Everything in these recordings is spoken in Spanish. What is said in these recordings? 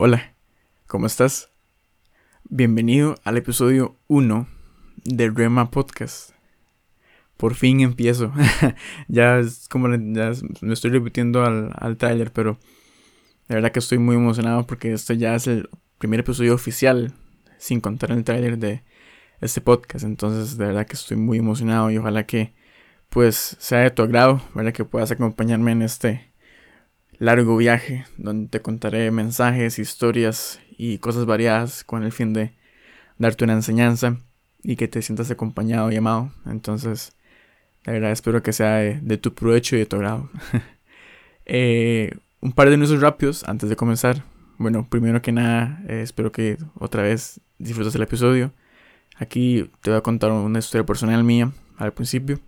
Hola, ¿cómo estás? Bienvenido al episodio 1 de Rema Podcast. Por fin empiezo. ya es como ya me estoy repitiendo al, al trailer, pero la verdad que estoy muy emocionado porque esto ya es el primer episodio oficial, sin contar el trailer de este podcast. Entonces, de verdad que estoy muy emocionado y ojalá que pues sea de tu agrado, ¿verdad? Que puedas acompañarme en este largo viaje donde te contaré mensajes, historias y cosas variadas con el fin de darte una enseñanza y que te sientas acompañado y amado. Entonces, la verdad espero que sea de, tu provecho y de tu agrado. Eh, un par de anuncios rápidos antes de comenzar. Bueno, primero que nada, eh, espero que otra vez disfrutes el episodio. Aquí te voy a contar una historia personal mía al principio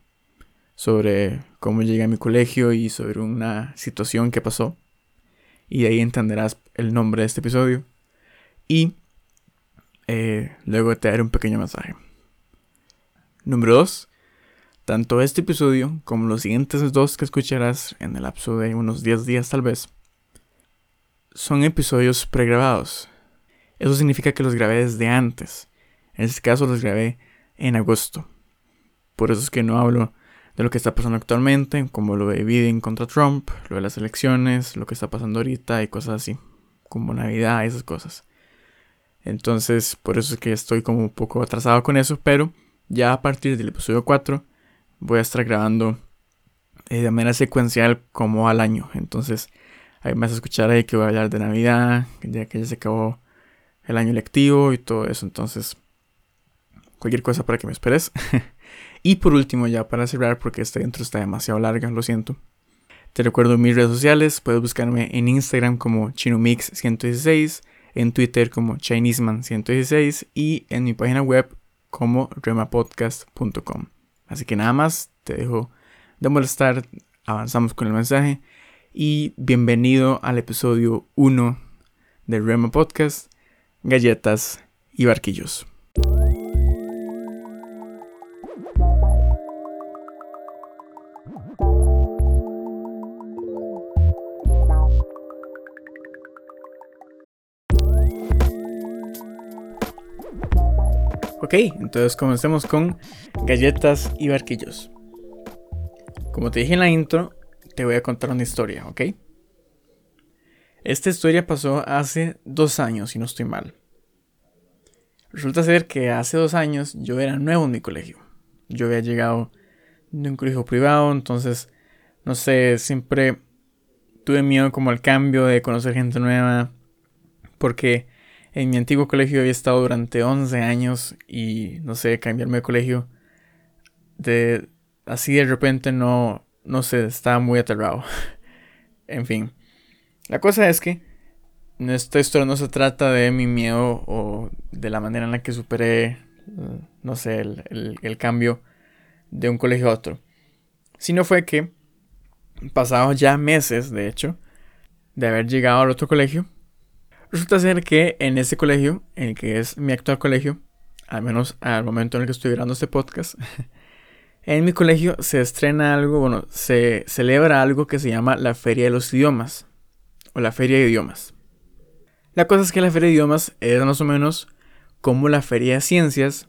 sobre cómo llegué a mi colegio y sobre una situación que pasó. Y ahí entenderás el nombre de este episodio. Y eh, luego te daré un pequeño mensaje. Número 2. Tanto este episodio como los siguientes dos que escucharás en el lapso de unos 10 días tal vez, son episodios pregrabados. Eso significa que los grabé desde antes. En este caso los grabé en agosto. Por eso es que no hablo de lo que está pasando actualmente, como lo de Biden contra Trump, lo de las elecciones, lo que está pasando ahorita y cosas así, como Navidad, esas cosas. Entonces, por eso es que estoy como un poco atrasado con eso, pero ya a partir del episodio 4 voy a estar grabando eh, de manera secuencial como al año. Entonces, ahí me vas a escuchar ahí que voy a hablar de Navidad, ya que ya se acabó el año lectivo y todo eso. Entonces, cualquier cosa para que me esperes. Y por último, ya para cerrar, porque esta intro está demasiado larga, lo siento. Te recuerdo mis redes sociales, puedes buscarme en Instagram como chinomix116, en Twitter como chineseman116 y en mi página web como remapodcast.com. Así que nada más, te dejo de molestar, avanzamos con el mensaje y bienvenido al episodio 1 de Rema Podcast, Galletas y Barquillos. Ok, entonces comencemos con galletas y barquillos. Como te dije en la intro, te voy a contar una historia, ¿ok? Esta historia pasó hace dos años, si no estoy mal. Resulta ser que hace dos años yo era nuevo en mi colegio. Yo había llegado de un colegio privado, entonces, no sé, siempre tuve miedo como al cambio de conocer gente nueva, porque en mi antiguo colegio había estado durante 11 años y no sé, cambiarme de colegio de así de repente no no sé, estaba muy aterrado. en fin. La cosa es que esta historia no se trata de mi miedo o de la manera en la que superé, no sé, el, el cambio de un colegio a otro. Sino fue que, pasados ya meses, de hecho, de haber llegado al otro colegio, Resulta ser que en ese colegio, en el que es mi actual colegio, al menos al momento en el que estoy grabando este podcast, en mi colegio se estrena algo, bueno, se celebra algo que se llama la Feria de los Idiomas, o la Feria de Idiomas. La cosa es que la Feria de Idiomas es más o menos como la Feria de Ciencias,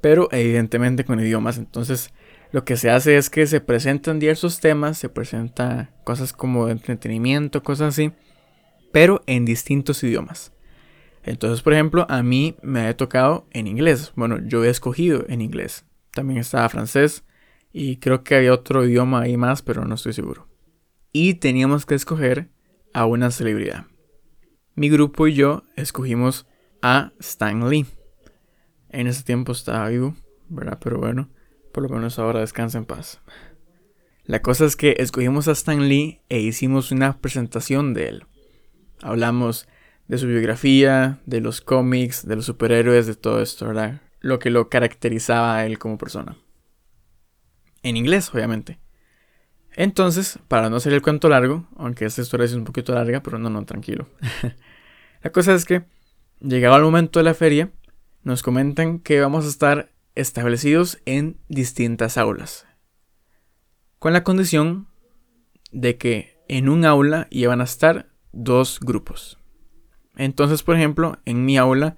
pero evidentemente con idiomas. Entonces, lo que se hace es que se presentan diversos temas, se presentan cosas como de entretenimiento, cosas así pero en distintos idiomas. Entonces, por ejemplo, a mí me ha tocado en inglés. Bueno, yo he escogido en inglés. También estaba francés y creo que había otro idioma ahí más, pero no estoy seguro. Y teníamos que escoger a una celebridad. Mi grupo y yo escogimos a Stan Lee. En ese tiempo estaba vivo, ¿verdad? Pero bueno, por lo menos ahora descansa en paz. La cosa es que escogimos a Stan Lee e hicimos una presentación de él. Hablamos de su biografía, de los cómics, de los superhéroes, de todo esto, ¿verdad? Lo que lo caracterizaba a él como persona. En inglés, obviamente. Entonces, para no hacer el cuento largo, aunque esta historia es un poquito larga, pero no, no, tranquilo. la cosa es que, llegado el momento de la feria, nos comentan que vamos a estar establecidos en distintas aulas. Con la condición de que en un aula iban a estar dos grupos. Entonces, por ejemplo, en mi aula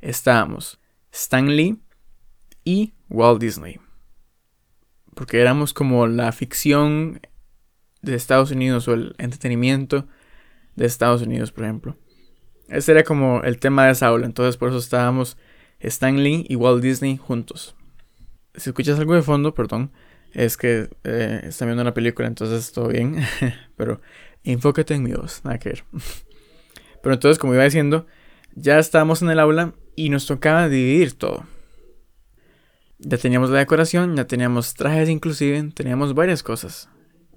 estábamos Stan Lee y Walt Disney. Porque éramos como la ficción de Estados Unidos o el entretenimiento de Estados Unidos, por ejemplo. Ese era como el tema de esa aula. Entonces, por eso estábamos Stan Lee y Walt Disney juntos. Si escuchas algo de fondo, perdón, es que eh, están viendo una película, entonces todo bien. Pero enfócate en mi voz, nada que ver. Pero entonces, como iba diciendo, ya estábamos en el aula y nos tocaba dividir todo. Ya teníamos la decoración, ya teníamos trajes inclusive, teníamos varias cosas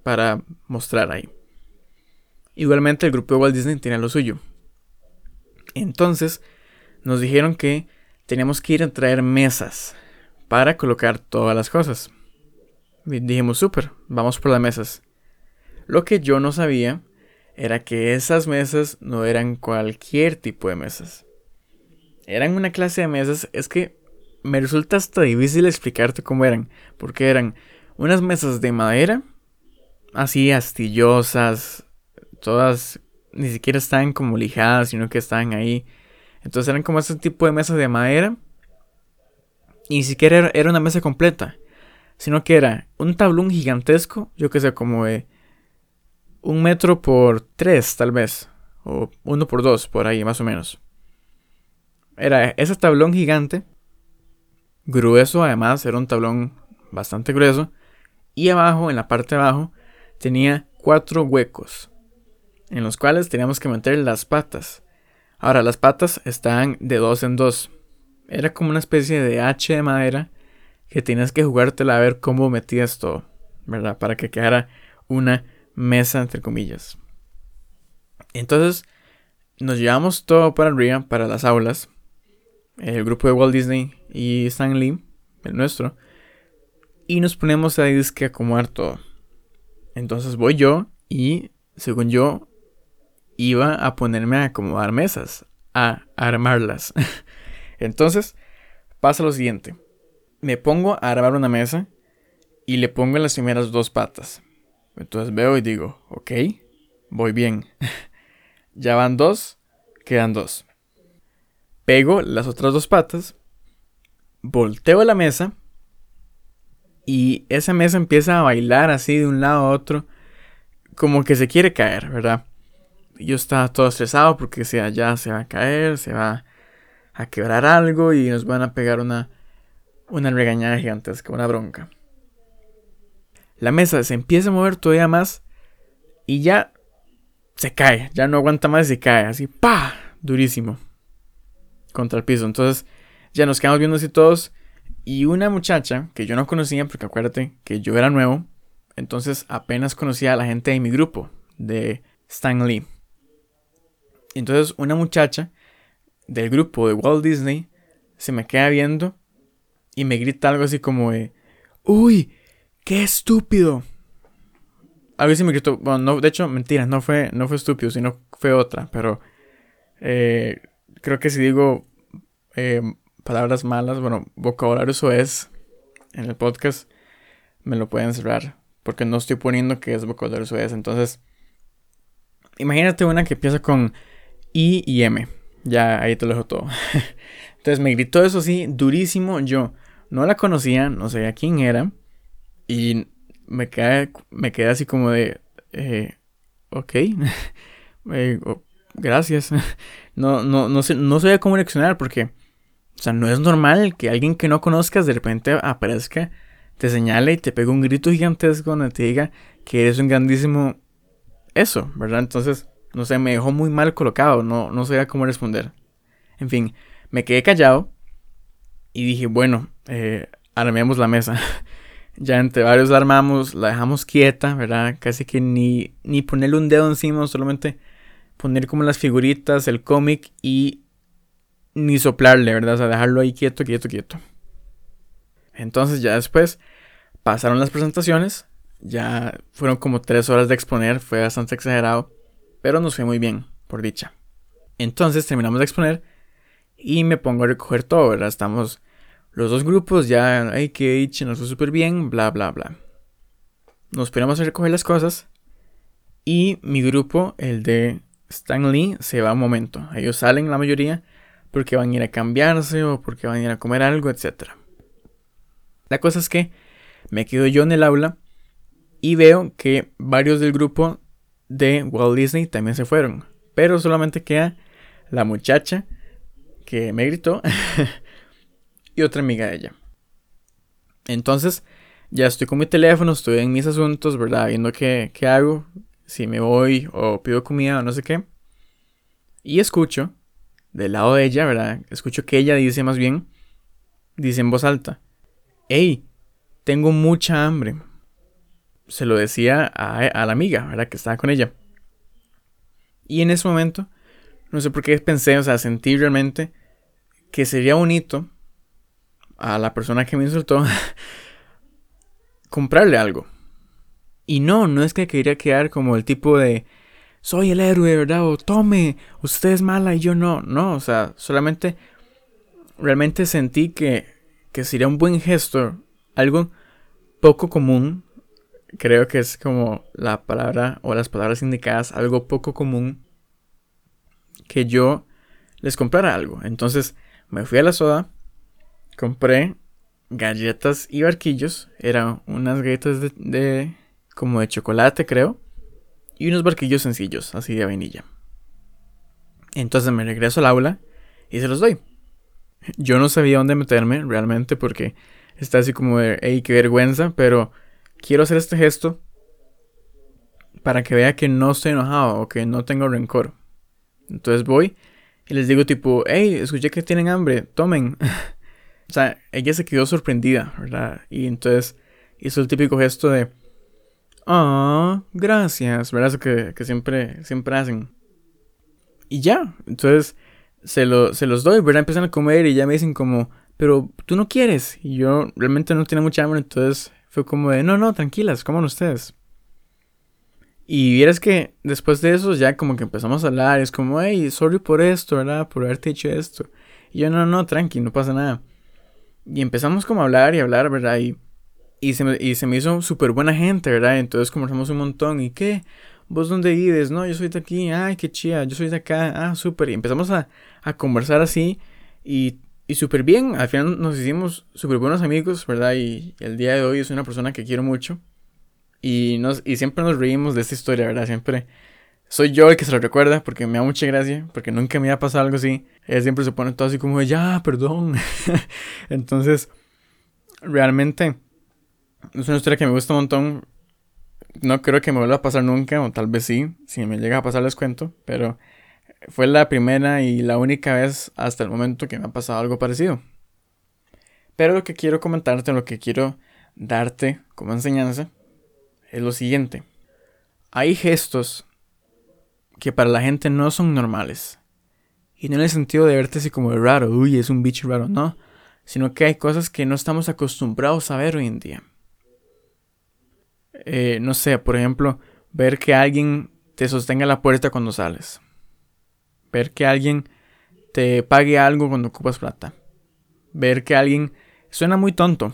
para mostrar ahí. Igualmente el grupo de Walt Disney tenía lo suyo. Entonces nos dijeron que teníamos que ir a traer mesas para colocar todas las cosas. dijimos, súper, vamos por las mesas. Lo que yo no sabía era que esas mesas no eran cualquier tipo de mesas. Eran una clase de mesas, es que me resulta hasta difícil explicarte cómo eran, porque eran unas mesas de madera, así astillosas, todas ni siquiera estaban como lijadas, sino que estaban ahí. Entonces eran como ese tipo de mesas de madera. Y ni siquiera era una mesa completa, sino que era un tablón gigantesco, yo que sé, como de un metro por tres, tal vez, o uno por dos, por ahí, más o menos. Era ese tablón gigante, grueso además, era un tablón bastante grueso, y abajo, en la parte de abajo, tenía cuatro huecos, en los cuales teníamos que meter las patas. Ahora, las patas estaban de dos en dos. Era como una especie de H de madera que tenías que jugártela a ver cómo metías todo, ¿verdad? Para que quedara una mesa, entre comillas. Entonces, nos llevamos todo para arriba, para las aulas. El grupo de Walt Disney y Stan Lee, el nuestro. Y nos ponemos a disque acomodar todo. Entonces voy yo y, según yo, iba a ponerme a acomodar mesas, a armarlas. Entonces, pasa lo siguiente. Me pongo a armar una mesa y le pongo las primeras dos patas. Entonces veo y digo, ok, voy bien. ya van dos, quedan dos. Pego las otras dos patas, volteo la mesa y esa mesa empieza a bailar así de un lado a otro, como que se quiere caer, ¿verdad? yo estaba todo estresado porque decía, ya se va a caer, se va a quebrar algo y nos van a pegar una, una regañada gigantesca, una bronca. La mesa se empieza a mover todavía más y ya se cae, ya no aguanta más y se cae, así, pa, durísimo, contra el piso. Entonces ya nos quedamos viendo así todos y una muchacha que yo no conocía, porque acuérdate que yo era nuevo, entonces apenas conocía a la gente de mi grupo, de Stan Lee. Entonces una muchacha del grupo de Walt Disney se me queda viendo y me grita algo así como de, uy, qué estúpido. Algo así me gritó, bueno, no, de hecho, mentira, no fue, no fue estúpido, sino fue otra, pero eh, creo que si digo eh, palabras malas, bueno, vocabulario eso es en el podcast, me lo pueden cerrar, porque no estoy poniendo que es vocabulario eso es, entonces, imagínate una que empieza con I y M. Ya ahí te lo dejo todo. Entonces me gritó eso así, durísimo. Yo no la conocía, no sabía quién era. Y me quedé, me quedé así como de, eh, ok, eh, oh, gracias. no, no, no, sé, no sabía cómo reaccionar porque, o sea, no es normal que alguien que no conozcas de repente aparezca, te señale y te pegue un grito gigantesco donde te diga que eres un grandísimo eso, ¿verdad? Entonces, no sé, me dejó muy mal colocado, no, no sabía cómo responder. En fin, me quedé callado y dije, bueno, eh, armemos la mesa. ya entre varios la armamos, la dejamos quieta, ¿verdad? Casi que ni, ni ponerle un dedo encima, solamente poner como las figuritas, el cómic y ni soplarle, ¿verdad? O sea, dejarlo ahí quieto, quieto, quieto. Entonces ya después pasaron las presentaciones, ya fueron como tres horas de exponer, fue bastante exagerado. Pero nos fue muy bien, por dicha. Entonces terminamos de exponer y me pongo a recoger todo, ¿verdad? Estamos los dos grupos, ya, ay, que dicha, nos fue súper bien, bla, bla, bla. Nos ponemos a recoger las cosas y mi grupo, el de Stan Lee se va un momento. Ellos salen la mayoría porque van a ir a cambiarse o porque van a ir a comer algo, etc. La cosa es que me quedo yo en el aula y veo que varios del grupo de Walt Disney también se fueron. Pero solamente queda la muchacha que me gritó y otra amiga de ella. Entonces, ya estoy con mi teléfono, estoy en mis asuntos, ¿verdad? Viendo qué, qué hago, si me voy o pido comida o no sé qué. Y escucho, del lado de ella, ¿verdad? Escucho que ella dice más bien, dice en voz alta, hey, tengo mucha hambre. Se lo decía a, a la amiga, ¿verdad? Que estaba con ella. Y en ese momento, no sé por qué pensé, o sea, sentí realmente que sería bonito a la persona que me insultó comprarle algo. Y no, no es que quería quedar como el tipo de soy el héroe, ¿verdad? O tome, usted es mala y yo no. No, o sea, solamente realmente sentí que, que sería un buen gesto, algo poco común. Creo que es como la palabra o las palabras indicadas, algo poco común que yo les comprara algo. Entonces me fui a la soda, compré galletas y barquillos. Eran unas galletas de, como de chocolate, creo. Y unos barquillos sencillos, así de vainilla. Entonces me regreso al aula y se los doy. Yo no sabía dónde meterme realmente porque está así como de, hey, qué vergüenza, pero quiero hacer este gesto para que vea que no estoy enojado o que no tengo rencor. Entonces voy y les digo tipo, hey, escuché que tienen hambre, tomen. O sea, ella se quedó sorprendida, ¿verdad? Y entonces hizo el típico gesto de, ah, gracias, ¿verdad? Eso que, que, siempre, siempre hacen. Y ya, entonces se, lo, se los doy, ¿verdad? Empiezan a comer y ya me dicen como, pero tú no quieres. Y yo realmente no tenía mucha hambre, entonces fue como de, no, no, tranquilas, coman ustedes. Y vieras que después de eso ya como que empezamos a hablar, es como, hey, sorry por esto, ¿verdad? Por haberte hecho esto. Y yo, no, no, tranqui, no pasa nada. Y empezamos como a hablar y hablar, ¿verdad? Y, y, se, me, y se me hizo súper buena gente, ¿verdad? Entonces conversamos un montón. ¿Y qué? ¿Vos dónde vives? No, yo soy de aquí. Ay, qué chía. Yo soy de acá. Ah, súper. Y empezamos a, a conversar así. Y, y súper bien. Al final nos hicimos súper buenos amigos, ¿verdad? Y el día de hoy es una persona que quiero mucho. Y, nos, y siempre nos reímos de esta historia, ¿verdad? Siempre soy yo el que se lo recuerda porque me da mucha gracia, porque nunca me ha pasado algo así. Ella siempre se pone todo así como, ya, perdón. Entonces, realmente es una historia que me gusta un montón. No creo que me vuelva a pasar nunca, o tal vez sí, si me llega a pasar les cuento, pero fue la primera y la única vez hasta el momento que me ha pasado algo parecido. Pero lo que quiero comentarte, lo que quiero darte como enseñanza, es lo siguiente. Hay gestos que para la gente no son normales. Y no en el sentido de verte así como raro, uy, es un bicho raro, no. Sino que hay cosas que no estamos acostumbrados a ver hoy en día. Eh, no sé, por ejemplo, ver que alguien te sostenga la puerta cuando sales. Ver que alguien te pague algo cuando ocupas plata. Ver que alguien... Suena muy tonto,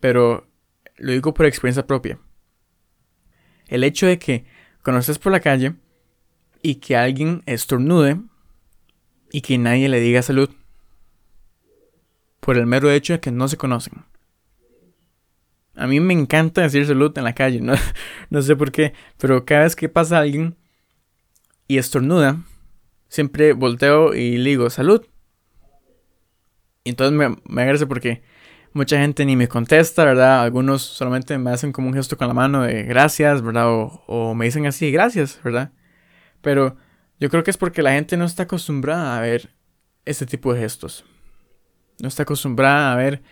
pero lo digo por experiencia propia. El hecho de que cuando estés por la calle y que alguien estornude y que nadie le diga salud. Por el mero hecho de que no se conocen. A mí me encanta decir salud en la calle, no, no sé por qué, pero cada vez que pasa alguien y estornuda, siempre volteo y le digo salud. Y entonces me, me agradece porque mucha gente ni me contesta, ¿verdad? Algunos solamente me hacen como un gesto con la mano de gracias, ¿verdad? O, o me dicen así, gracias, ¿verdad? Pero yo creo que es porque la gente no está acostumbrada a ver este tipo de gestos. No está acostumbrada a ver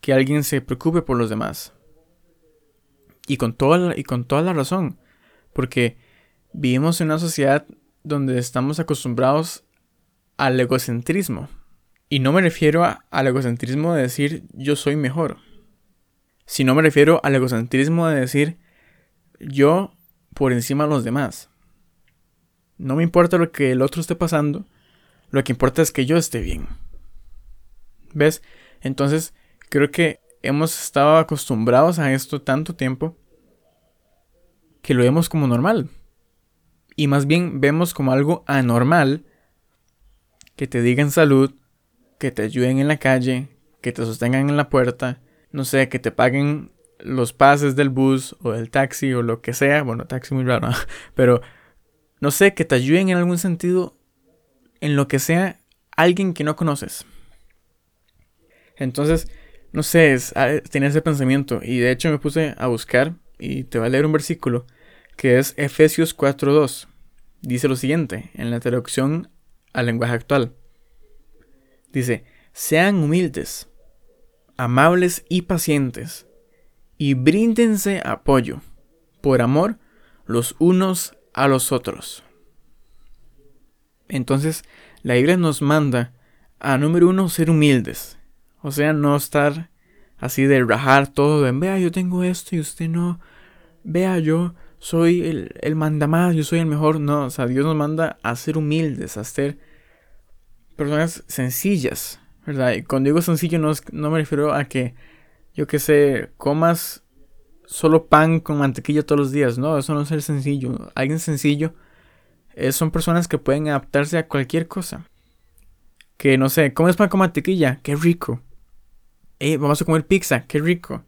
que alguien se preocupe por los demás. Y con toda la, y con toda la razón. Porque vivimos en una sociedad donde estamos acostumbrados al egocentrismo. Y no me refiero al egocentrismo de decir yo soy mejor. Sino me refiero al egocentrismo de decir yo por encima de los demás. No me importa lo que el otro esté pasando, lo que importa es que yo esté bien. ¿Ves? Entonces, creo que hemos estado acostumbrados a esto tanto tiempo que lo vemos como normal. Y más bien vemos como algo anormal que te digan salud, que te ayuden en la calle, que te sostengan en la puerta, no sé, que te paguen los pases del bus o del taxi o lo que sea. Bueno, taxi muy raro, pero no sé, que te ayuden en algún sentido en lo que sea alguien que no conoces. Entonces, no sé, es, ah, tenía ese pensamiento y de hecho me puse a buscar y te voy a leer un versículo que es Efesios 4.2. Dice lo siguiente, en la traducción al lenguaje actual. Dice, sean humildes, amables y pacientes, y bríndense apoyo, por amor, los unos a los otros. Entonces, la Biblia nos manda a número uno ser humildes, o sea, no estar así de rajar todo en, vea, yo tengo esto y usted no, vea, yo soy el, el mandamás, yo soy el mejor. No, o sea, Dios nos manda a ser humildes, a ser personas sencillas, ¿verdad? Y cuando digo sencillo no, no me refiero a que, yo que sé, comas solo pan con mantequilla todos los días. No, eso no es ser sencillo. Alguien sencillo eh, son personas que pueden adaptarse a cualquier cosa. Que no sé, comes pan con mantequilla, qué rico. Hey, vamos a comer pizza, qué rico.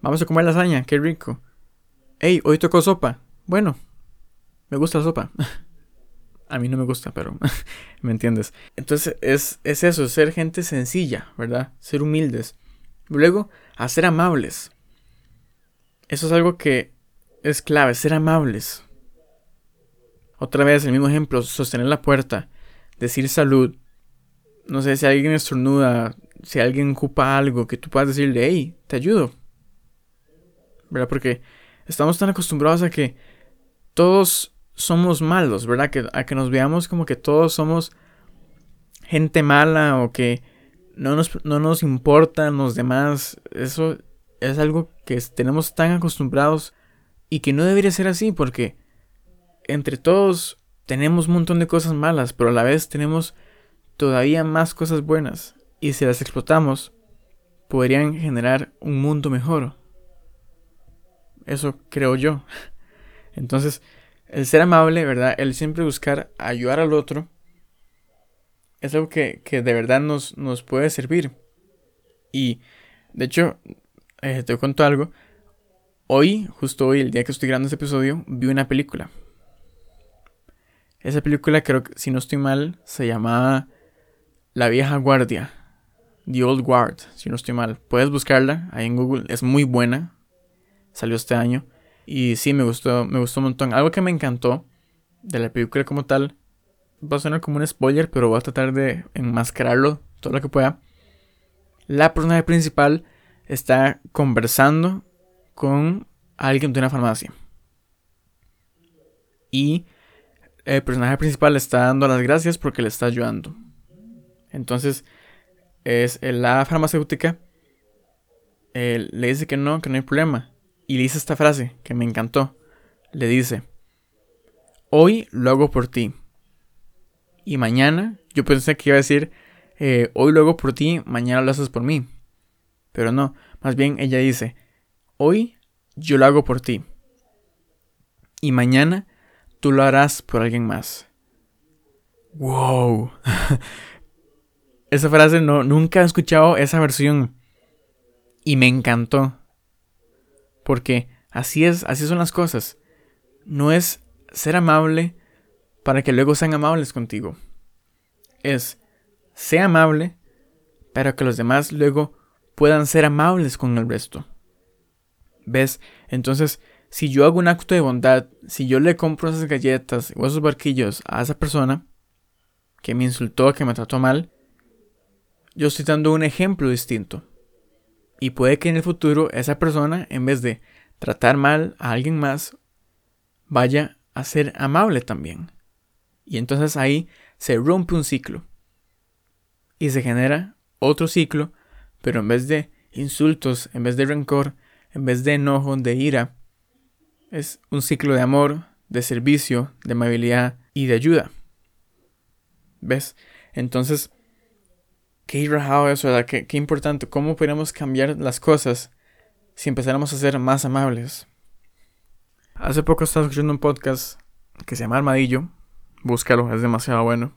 Vamos a comer lasaña, qué rico. Hey, hoy tocó sopa. Bueno, me gusta la sopa. a mí no me gusta, pero me entiendes. Entonces es, es eso, ser gente sencilla, ¿verdad? Ser humildes. Luego, a ser amables. Eso es algo que es clave, ser amables. Otra vez, el mismo ejemplo, sostener la puerta, decir salud. No sé, si alguien estornuda, si alguien ocupa algo, que tú puedas decirle, hey, te ayudo. ¿Verdad? Porque estamos tan acostumbrados a que todos somos malos, ¿verdad? Que, a que nos veamos como que todos somos gente mala o que no nos, no nos importan los demás. Eso es algo que tenemos tan acostumbrados y que no debería ser así porque entre todos tenemos un montón de cosas malas, pero a la vez tenemos todavía más cosas buenas y si las explotamos podrían generar un mundo mejor. Eso creo yo. Entonces, el ser amable, ¿verdad? El siempre buscar ayudar al otro es algo que, de verdad nos, nos, puede servir. Y, de hecho, eh, te cuento algo. Hoy, justo hoy, el día que estoy grabando este episodio, vi una película. Esa película, creo que, si no estoy mal, se llama La vieja guardia. The Old Guard, si no estoy mal. Puedes buscarla ahí en Google. Es muy buena salió este año. Y sí, me gustó, me gustó un montón. Algo que me encantó de la película como tal, va a sonar como un spoiler, pero voy a tratar de enmascararlo todo lo que pueda. La personaje principal está conversando con alguien de una farmacia. Y el personaje principal está dando las gracias porque le está ayudando. Entonces, es la farmacéutica le dice que no, que no hay problema. Y le dice esta frase que me encantó. Le dice, hoy lo hago por ti. Y mañana, yo pensé que iba a decir, eh, hoy lo hago por ti, mañana lo haces por mí. Pero no, más bien ella dice, hoy yo lo hago por ti. Y mañana tú lo harás por alguien más. ¡Wow! esa frase no, nunca he escuchado esa versión. Y me encantó. Porque así es, así son las cosas. No es ser amable para que luego sean amables contigo. Es ser amable para que los demás luego puedan ser amables con el resto. ¿Ves? Entonces, si yo hago un acto de bondad, si yo le compro esas galletas o esos barquillos a esa persona que me insultó, que me trató mal, yo estoy dando un ejemplo distinto. Y puede que en el futuro esa persona, en vez de tratar mal a alguien más, vaya a ser amable también. Y entonces ahí se rompe un ciclo. Y se genera otro ciclo, pero en vez de insultos, en vez de rencor, en vez de enojo, de ira, es un ciclo de amor, de servicio, de amabilidad y de ayuda. ¿Ves? Entonces, qué rajado eso, ¿verdad? Qué, importante. ¿Cómo podemos cambiar las cosas si empezáramos a ser más amables? Hace poco estaba escuchando un podcast que se llama Armadillo. Búscalo, es demasiado bueno.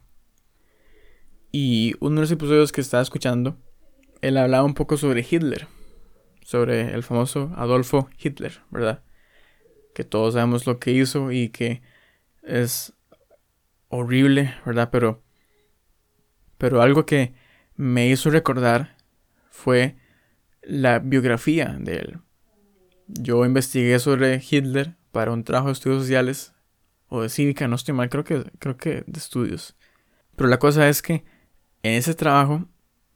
Y uno de los episodios que estaba escuchando, él hablaba un poco sobre Hitler, sobre el famoso Adolfo Hitler, ¿verdad? Que todos sabemos lo que hizo y que es horrible, ¿verdad? Pero, pero algo que me hizo recordar fue la biografía de él. Yo investigué sobre Hitler para un trabajo de estudios sociales o de cívica, no estoy mal, creo que, creo que de estudios. Pero la cosa es que en ese trabajo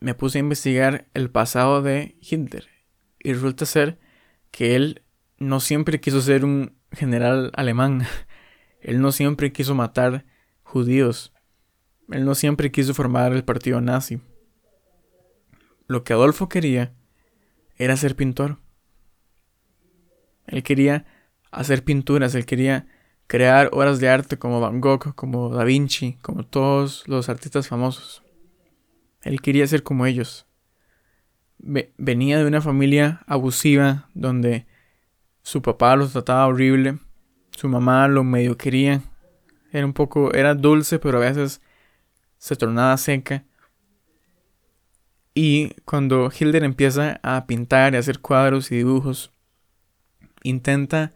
me puse a investigar el pasado de Hitler y resulta ser que él no siempre quiso ser un general alemán, él no siempre quiso matar judíos, él no siempre quiso formar el partido nazi. Lo que Adolfo quería era ser pintor. Él quería hacer pinturas, él quería crear obras de arte como Van Gogh, como Da Vinci, como todos los artistas famosos. Él quería ser como ellos. venía de una familia abusiva donde su papá los trataba horrible, su mamá lo medio quería, era un poco, era dulce, pero a veces se tornaba seca. Y cuando Hilder empieza a pintar y hacer cuadros y dibujos, intenta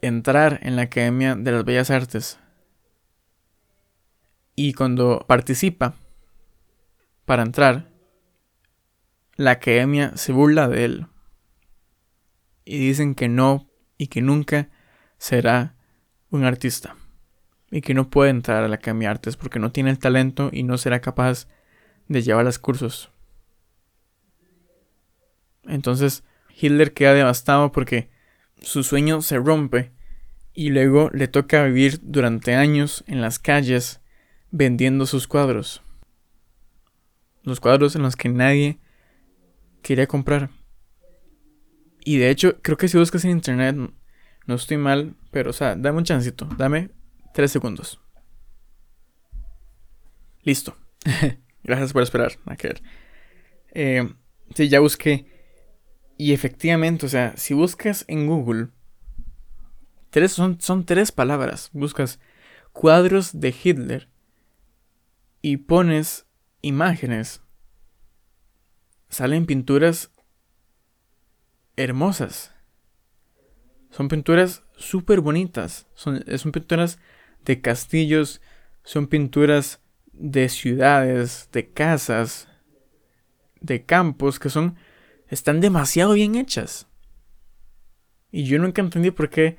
entrar en la Academia de las Bellas Artes. Y cuando participa para entrar, la academia se burla de él. Y dicen que no y que nunca será un artista. Y que no puede entrar a la Academia de Artes porque no tiene el talento y no será capaz de llevar los cursos. Entonces Hitler queda devastado porque su sueño se rompe y luego le toca vivir durante años en las calles vendiendo sus cuadros. Los cuadros en los que nadie quería comprar. Y de hecho, creo que si buscas en internet, no estoy mal, pero o sea, dame un chancito, dame tres segundos. Listo. Gracias por esperar, a Eh, sí, ya busqué y efectivamente, o sea, si buscas en Google, tres, son, son tres palabras. Buscas cuadros de Hitler y pones imágenes. Salen pinturas hermosas. Son pinturas súper bonitas. Son, son pinturas de castillos, son pinturas de ciudades, de casas, de campos, que son están demasiado bien hechas. Y yo nunca entendí por qué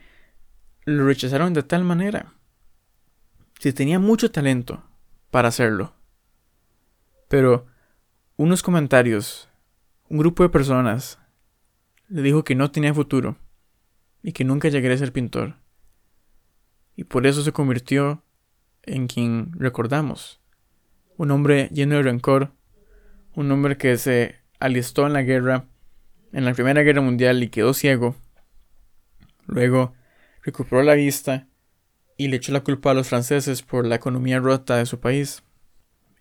lo rechazaron de tal manera. Si tenía mucho talento para hacerlo. Pero unos comentarios, un grupo de personas, le dijo que no tenía futuro y que nunca llegaría a ser pintor. Y por eso se convirtió en quien recordamos. Un hombre lleno de rencor, un hombre que se alistó en la guerra, en la Primera Guerra Mundial y quedó ciego. Luego recuperó la vista y le echó la culpa a los franceses por la economía rota de su país.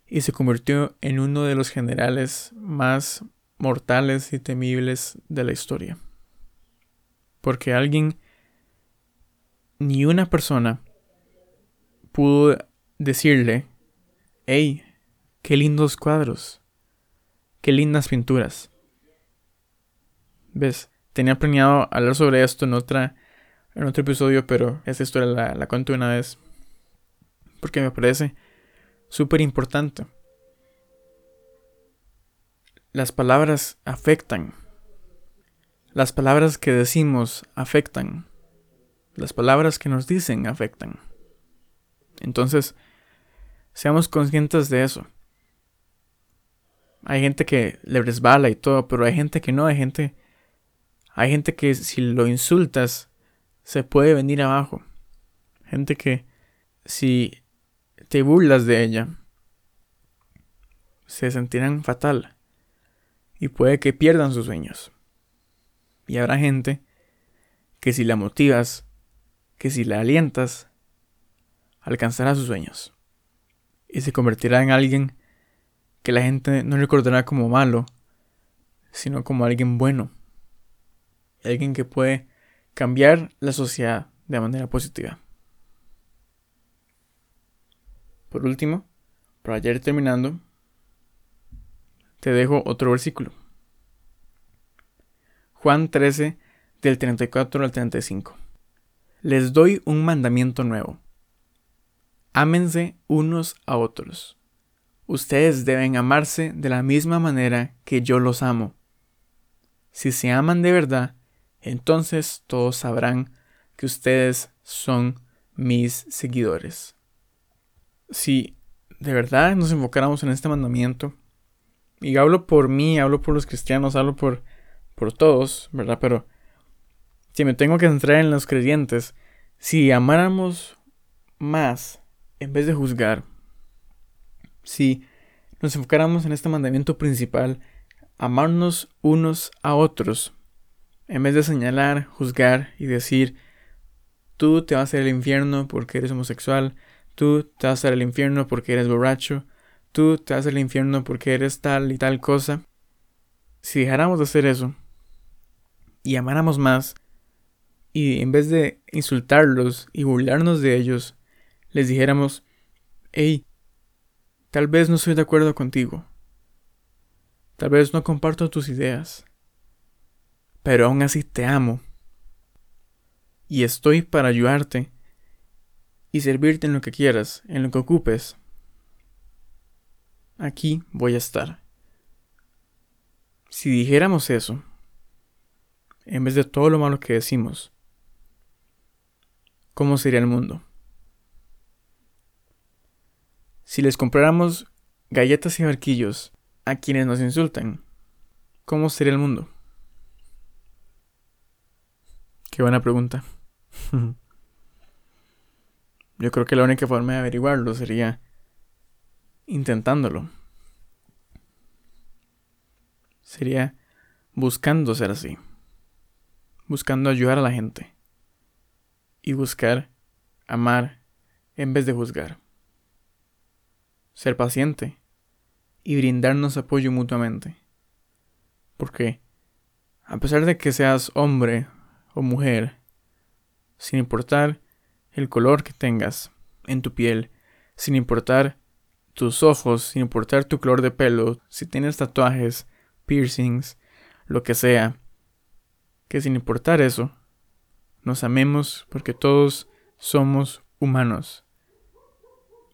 Y se convirtió en uno de los generales más mortales y temibles de la historia. Porque alguien, ni una persona, pudo decirle, hey, qué lindos cuadros, Qué lindas pinturas. ¿Ves? Tenía planeado hablar sobre esto en, otra, en otro episodio, pero esta historia la, la cuento una vez. Porque me parece súper importante. Las palabras afectan. Las palabras que decimos afectan. Las palabras que nos dicen afectan. Entonces, seamos conscientes de eso. Hay gente que le resbala y todo, pero hay gente que no, hay gente hay gente que si lo insultas se puede venir abajo. Gente que si te burlas de ella se sentirán fatal y puede que pierdan sus sueños. Y habrá gente que si la motivas, que si la alientas, alcanzará sus sueños y se convertirá en alguien que la gente no recordará como malo, sino como alguien bueno. Alguien que puede cambiar la sociedad de manera positiva. Por último, para ir terminando, te dejo otro versículo. Juan 13, del 34 al 35. Les doy un mandamiento nuevo. Ámense unos a otros. Ustedes deben amarse de la misma manera que yo los amo. Si se aman de verdad, entonces todos sabrán que ustedes son mis seguidores. Si de verdad nos enfocáramos en este mandamiento, y hablo por mí, hablo por los cristianos, hablo por, por todos, ¿verdad? Pero si me tengo que centrar en los creyentes, si amáramos más en vez de juzgar, si nos enfocáramos en este mandamiento principal, amarnos unos a otros, en vez de señalar, juzgar y decir, tú te vas a ir al infierno porque eres homosexual, tú te vas al infierno porque eres borracho, tú te vas al infierno porque eres tal y tal cosa. Si dejáramos de hacer eso y amáramos más, y en vez de insultarlos y burlarnos de ellos, les dijéramos, hey, tal vez no estoy de acuerdo contigo, tal vez no comparto tus ideas, pero aún así te amo y estoy para ayudarte y servirte en lo que quieras, en lo que ocupes. Aquí voy a estar. Si dijéramos eso, en vez de todo lo malo que decimos, ¿cómo sería el mundo? Si les compráramos galletas y barquillos a quienes nos insultan, ¿cómo sería el mundo? Qué buena pregunta. Yo creo que la única forma de averiguarlo sería intentándolo. Sería buscando ser así. Buscando ayudar a la gente. Y buscar amar en vez de juzgar. Ser paciente y brindarnos apoyo mutuamente. Porque, a pesar de que seas hombre o mujer, sin importar el color que tengas en tu piel, sin importar tus ojos, sin importar tu color de pelo, si tienes tatuajes, piercings, lo que sea, que sin importar eso, nos amemos porque todos somos humanos.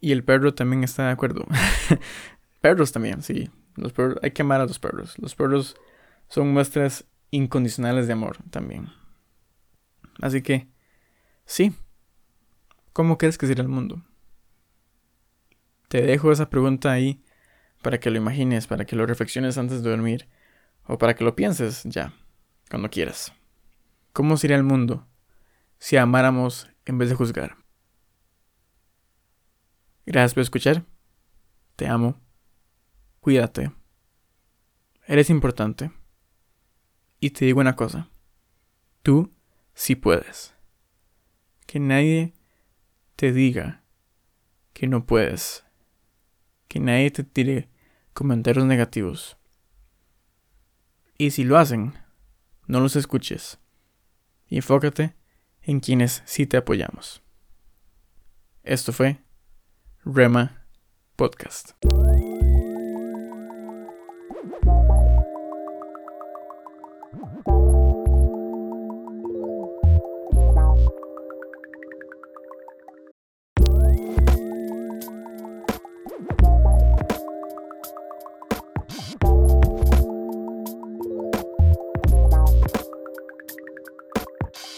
Y el perro también está de acuerdo. perros también, sí. Los perros, hay que amar a los perros. Los perros son muestras incondicionales de amor también. Así que, sí. ¿Cómo crees que será el mundo? Te dejo esa pregunta ahí para que lo imagines, para que lo reflexiones antes de dormir, o para que lo pienses ya, cuando quieras. ¿Cómo sería el mundo si amáramos en vez de juzgar? Gracias por escuchar. Te amo. Cuídate. Eres importante. Y te digo una cosa. Tú si puedes. Que nadie te diga que no puedes. Que nadie te tire comentarios negativos. Y si lo hacen, no los escuches. Y enfócate en quienes sí te apoyamos. Esto fue Rema Podcast.